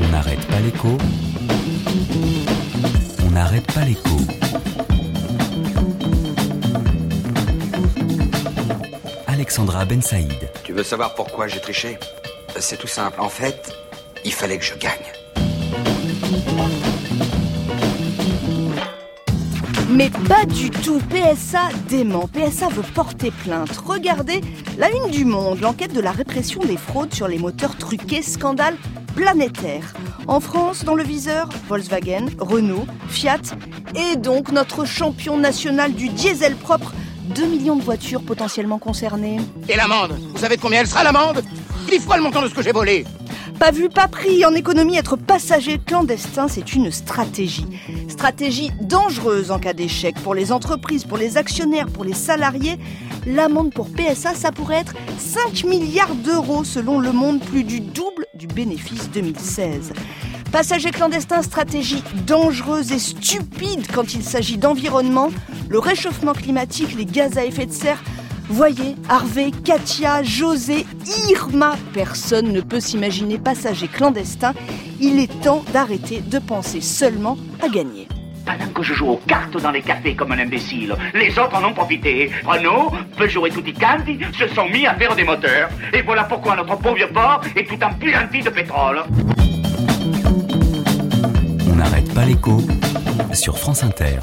On n'arrête pas l'écho. On n'arrête pas l'écho. Alexandra Ben Saïd. Tu veux savoir pourquoi j'ai triché? C'est tout simple. En fait, il fallait que je gagne. Mais pas du tout. PSA dément. PSA veut porter plainte. Regardez la une du monde, l'enquête de la répression des fraudes sur les moteurs truqués, scandale planétaire. En France, dans le viseur, Volkswagen, Renault, Fiat et donc notre champion national du diesel propre. 2 millions de voitures potentiellement concernées. Et l'amende Vous savez de combien elle sera l'amende? Dix fois le montant de ce que j'ai volé Pas vu, pas pris. En économie, être passager clandestin, c'est une stratégie. Stratégie dangereuse en cas d'échec pour les entreprises, pour les actionnaires, pour les salariés. L'amende pour PSA, ça pourrait être 5 milliards d'euros selon Le Monde, plus du double du bénéfice 2016. Passager clandestin, stratégie dangereuse et stupide quand il s'agit d'environnement, le réchauffement climatique, les gaz à effet de serre. Voyez, Harvey, Katia, José, Irma, personne ne peut s'imaginer passager clandestin. Il est temps d'arrêter de penser seulement à gagner. Pendant que je joue aux cartes dans les cafés comme un imbécile, les autres en ont profité. Renault, Peugeot et Tutti Canti se sont mis à faire des moteurs. Et voilà pourquoi notre pauvre port est tout empuanti de pétrole. On n'arrête pas l'écho sur France Inter.